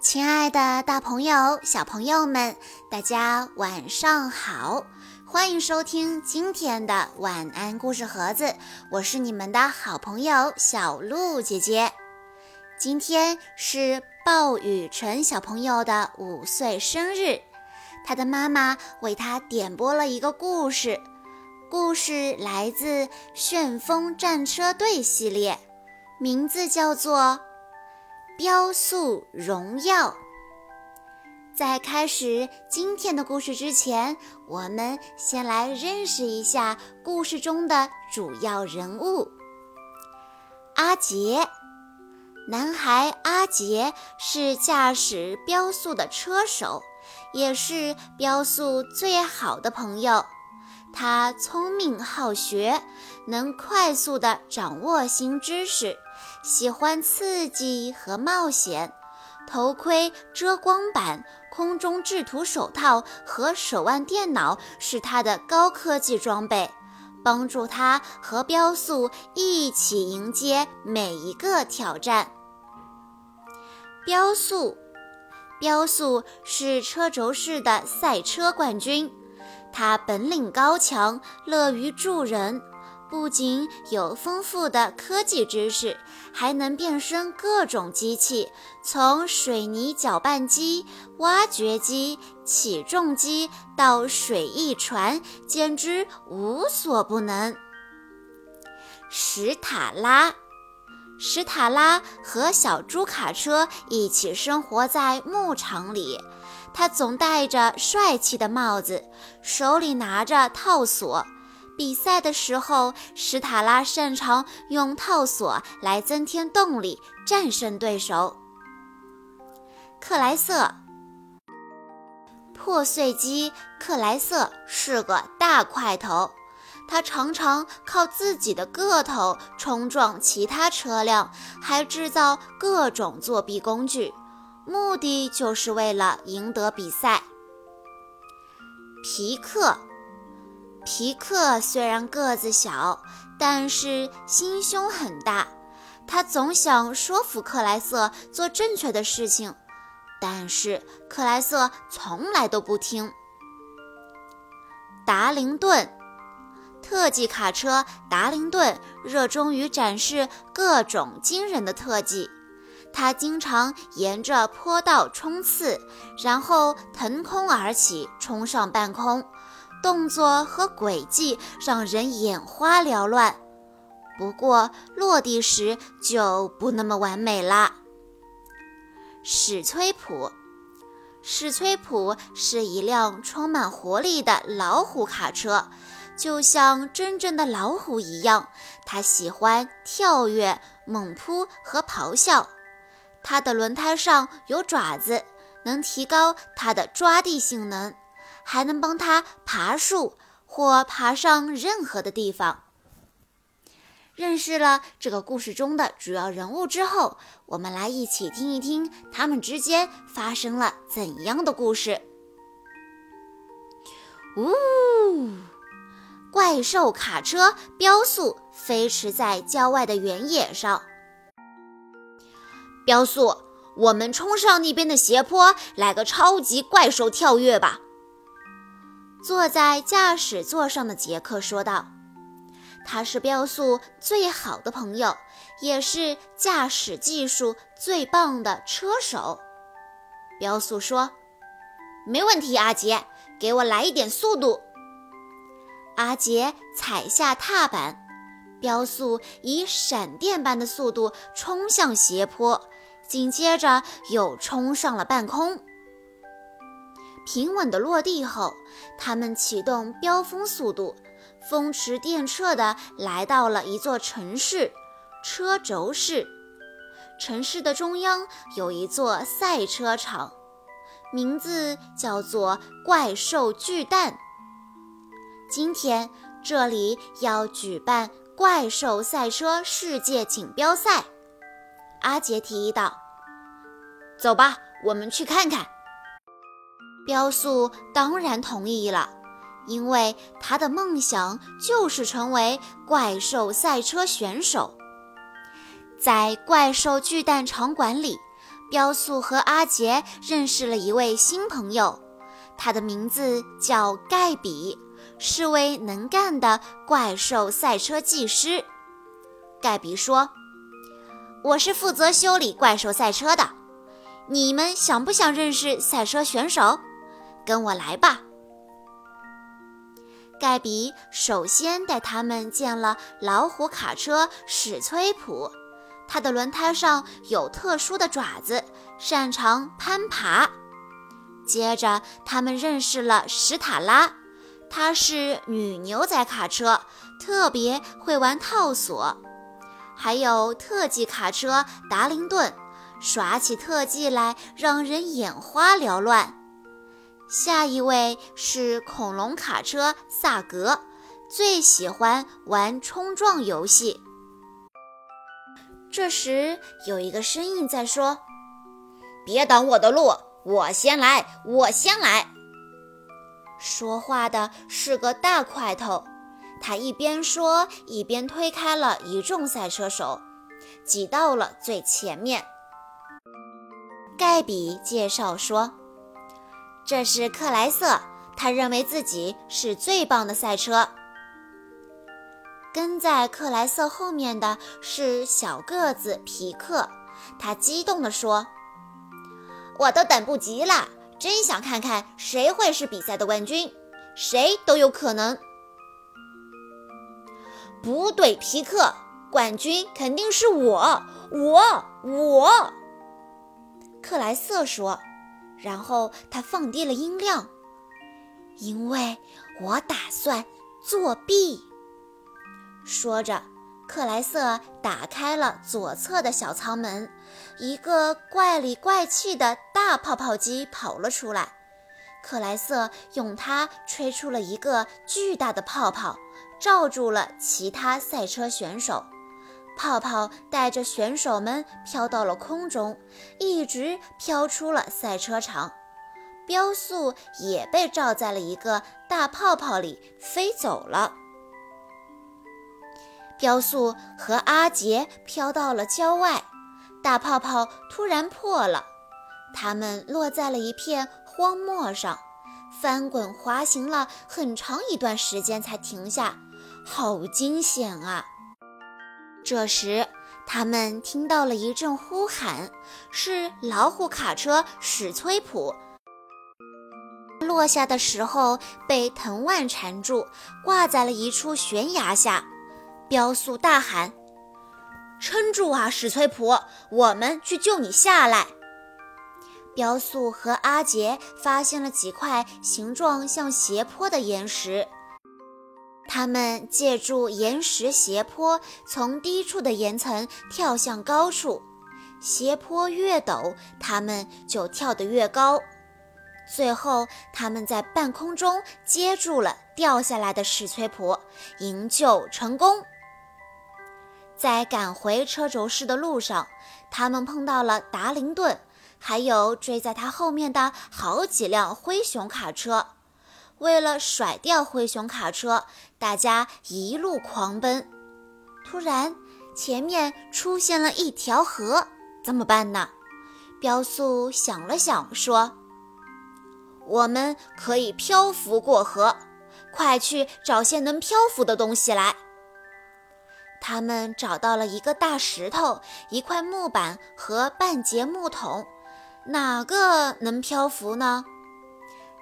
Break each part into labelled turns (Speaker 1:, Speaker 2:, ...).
Speaker 1: 亲爱的，大朋友、小朋友们，大家晚上好！欢迎收听今天的晚安故事盒子，我是你们的好朋友小鹿姐姐。今天是鲍雨辰小朋友的五岁生日，他的妈妈为他点播了一个故事，故事来自《旋风战车队》系列，名字叫做。雕塑荣耀。在开始今天的故事之前，我们先来认识一下故事中的主要人物。阿杰，男孩阿杰是驾驶雕塑的车手，也是雕塑最好的朋友。他聪明好学，能快速地掌握新知识。喜欢刺激和冒险，头盔、遮光板、空中制图手套和手腕电脑是他的高科技装备，帮助他和标速一起迎接每一个挑战。标速，标速是车轴式的赛车冠军，他本领高强，乐于助人。不仅有丰富的科技知识，还能变身各种机器，从水泥搅拌机、挖掘机、起重机到水翼船，简直无所不能。史塔拉，史塔拉和小猪卡车一起生活在牧场里，他总戴着帅气的帽子，手里拿着套索。比赛的时候，史塔拉擅长用套索来增添动力，战胜对手。克莱瑟，破碎机克莱瑟是个大块头，他常常靠自己的个头冲撞其他车辆，还制造各种作弊工具，目的就是为了赢得比赛。皮克。皮克虽然个子小，但是心胸很大。他总想说服克莱瑟做正确的事情，但是克莱瑟从来都不听。达灵顿，特技卡车达灵顿热衷于展示各种惊人的特技。他经常沿着坡道冲刺，然后腾空而起，冲上半空。动作和轨迹让人眼花缭乱，不过落地时就不那么完美啦。史崔普，史崔普是一辆充满活力的老虎卡车，就像真正的老虎一样，它喜欢跳跃、猛扑和咆哮。它的轮胎上有爪子，能提高它的抓地性能。还能帮他爬树或爬上任何的地方。认识了这个故事中的主要人物之后，我们来一起听一听他们之间发生了怎样的故事。呜！怪兽卡车飙速飞驰在郊外的原野上。
Speaker 2: 飙速，我们冲上那边的斜坡，来个超级怪兽跳跃吧！
Speaker 1: 坐在驾驶座上的杰克说道：“他是标速最好的朋友，也是驾驶技术最棒的车手。”
Speaker 2: 标速说：“没问题，阿杰，给我来一点速度。”
Speaker 1: 阿杰踩下踏板，标速以闪电般的速度冲向斜坡，紧接着又冲上了半空。平稳地落地后，他们启动飙风速度，风驰电掣地来到了一座城市——车轴市。城市的中央有一座赛车场，名字叫做怪兽巨蛋。今天这里要举办怪兽赛车世界锦标赛，阿杰提议道：“
Speaker 2: 走吧，我们去看看。”
Speaker 1: 雕塑当然同意了，因为他的梦想就是成为怪兽赛车选手。在怪兽巨蛋场馆里，雕塑和阿杰认识了一位新朋友，他的名字叫盖比，是位能干的怪兽赛车技师。盖比说：“我是负责修理怪兽赛车的，你们想不想认识赛车选手？跟我来吧。”盖比首先带他们见了老虎卡车史崔普。它的轮胎上有特殊的爪子，擅长攀爬。接着，他们认识了史塔拉，她是女牛仔卡车，特别会玩套索。还有特技卡车达灵顿，耍起特技来让人眼花缭乱。下一位是恐龙卡车萨格，最喜欢玩冲撞游戏。这时，有一个声音在说：“
Speaker 2: 别挡我的路，我先来，我先来。”
Speaker 1: 说话的是个大块头，他一边说一边推开了一众赛车手，挤到了最前面。盖比介绍说：“这是克莱瑟，他认为自己是最棒的赛车。”跟在克莱瑟后面的是小个子皮克，他激动地说：“
Speaker 2: 我都等不及了，真想看看谁会是比赛的冠军，谁都有可能。”
Speaker 1: 不对，皮克，冠军肯定是我，我，我。克莱瑟说，然后他放低了音量，因为我打算作弊。说着，克莱瑟打开了左侧的小舱门，一个怪里怪气的大泡泡机跑了出来。克莱瑟用它吹出了一个巨大的泡泡，罩住了其他赛车选手。泡泡带着选手们飘到了空中，一直飘出了赛车场。标速也被罩在了一个大泡泡里，飞走了。雕塑和阿杰飘到了郊外，大泡泡突然破了，他们落在了一片荒漠上，翻滚滑行了很长一段时间才停下，好惊险啊！这时，他们听到了一阵呼喊，是老虎卡车史崔普。落下的时候被藤蔓缠住，挂在了一处悬崖下。雕塑大喊：“撑住啊，史崔普，我们去救你下来。”雕塑和阿杰发现了几块形状像斜坡的岩石，他们借助岩石斜坡从低处的岩层跳向高处，斜坡越陡，他们就跳得越高。最后，他们在半空中接住了掉下来的史崔普，营救成功。在赶回车轴室的路上，他们碰到了达灵顿，还有追在他后面的好几辆灰熊卡车。为了甩掉灰熊卡车，大家一路狂奔。突然，前面出现了一条河，怎么办呢？雕塑想了想，说：“我们可以漂浮过河，快去找些能漂浮的东西来。”他们找到了一个大石头、一块木板和半截木桶，哪个能漂浮呢？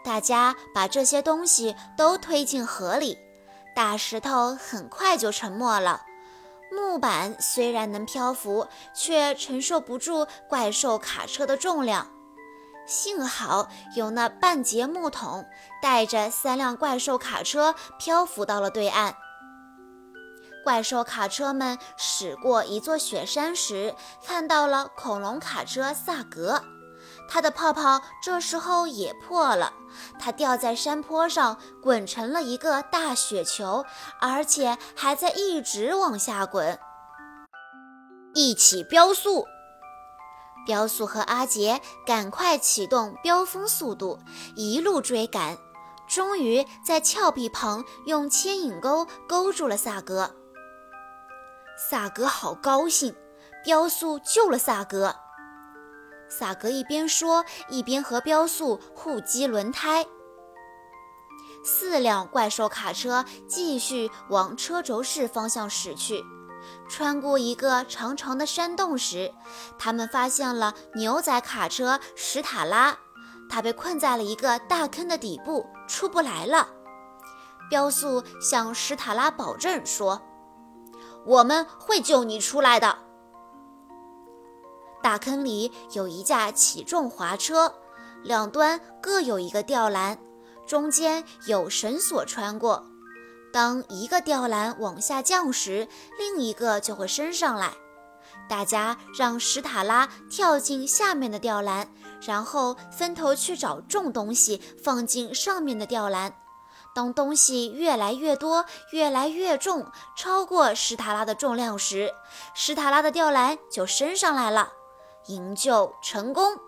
Speaker 1: 大家把这些东西都推进河里，大石头很快就沉没了。木板虽然能漂浮，却承受不住怪兽卡车的重量。幸好有那半截木桶，带着三辆怪兽卡车漂浮到了对岸。怪兽卡车们驶过一座雪山时，看到了恐龙卡车萨格，它的泡泡这时候也破了，它掉在山坡上，滚成了一个大雪球，而且还在一直往下滚。一起飙速，飙速和阿杰赶快启动飙风速度，一路追赶，终于在峭壁旁用牵引钩勾住了萨格。萨格好高兴，雕塑救了萨格。萨格一边说，一边和雕塑互击轮胎。四辆怪兽卡车继续往车轴室方向驶去。穿过一个长长的山洞时，他们发现了牛仔卡车史塔拉，他被困在了一个大坑的底部，出不来了。雕塑向史塔拉保证说：“
Speaker 2: 我们会救你出来的。”
Speaker 1: 大坑里有一架起重滑车，两端各有一个吊篮，中间有绳索穿过。当一个吊篮往下降时，另一个就会升上来。大家让史塔拉跳进下面的吊篮，然后分头去找重东西放进上面的吊篮。当东西越来越多、越来越重，超过史塔拉的重量时，史塔拉的吊篮就升上来了。营救成功！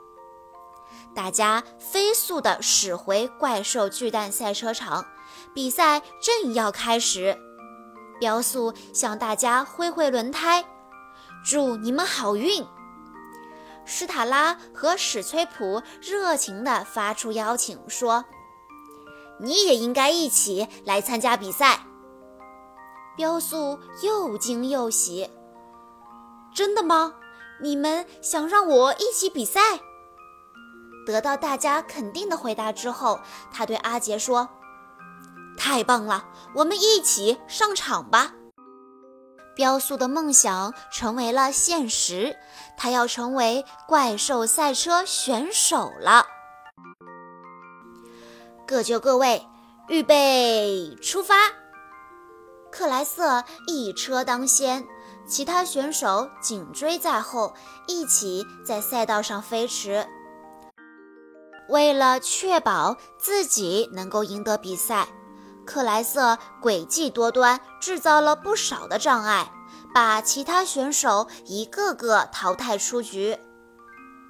Speaker 1: 大家飞速地驶回怪兽巨蛋赛车场。比赛正要开始，雕塑向大家挥挥轮胎，祝你们好运。史塔拉和史崔普热情地发出邀请，说：“
Speaker 2: 你也应该一起来参加比赛。”
Speaker 1: 雕塑又惊又喜：“真的吗？你们想让我一起比赛？”得到大家肯定的回答之后，他对阿杰说。太棒了，我们一起上场吧！雕塑的梦想成为了现实，他要成为怪兽赛车选手了。各就各位，预备，出发！克莱瑟一车当先，其他选手紧追在后，一起在赛道上飞驰。为了确保自己能够赢得比赛。克莱瑟诡计多端，制造了不少的障碍，把其他选手一个个淘汰出局。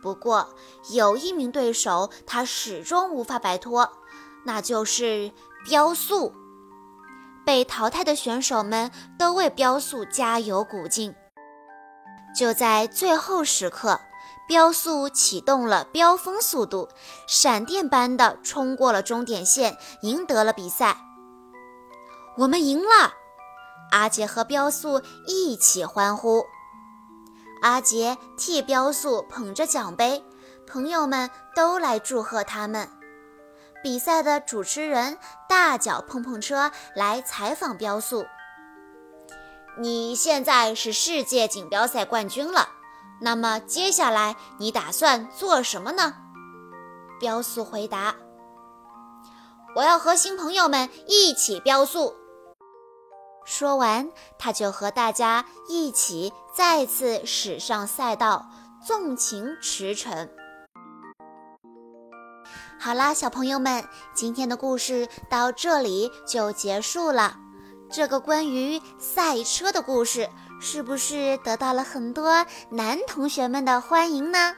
Speaker 1: 不过，有一名对手他始终无法摆脱，那就是雕塑。被淘汰的选手们都为雕塑加油鼓劲。就在最后时刻，雕塑启动了飙风速度，闪电般的冲过了终点线，赢得了比赛。我们赢了！阿杰和雕塑一起欢呼。阿杰替雕塑捧着奖杯，朋友们都来祝贺他们。比赛的主持人大脚碰碰车来采访雕塑：“
Speaker 2: 你现在是世界锦标赛冠军了，那么接下来你打算做什么呢？”
Speaker 1: 雕塑回答：“
Speaker 2: 我要和新朋友们一起雕塑。”
Speaker 1: 说完，他就和大家一起再次驶上赛道，纵情驰骋。好啦，小朋友们，今天的故事到这里就结束了。这个关于赛车的故事，是不是得到了很多男同学们的欢迎呢？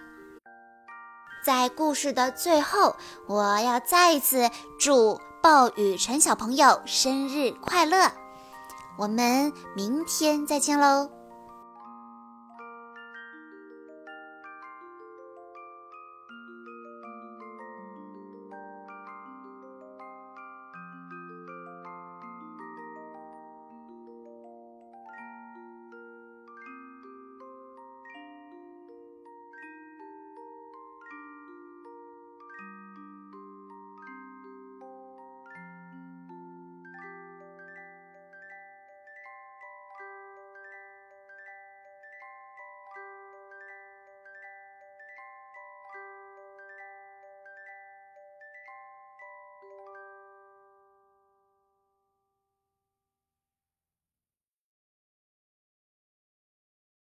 Speaker 1: 在故事的最后，我要再一次祝鲍雨辰小朋友生日快乐！我们明天再见喽。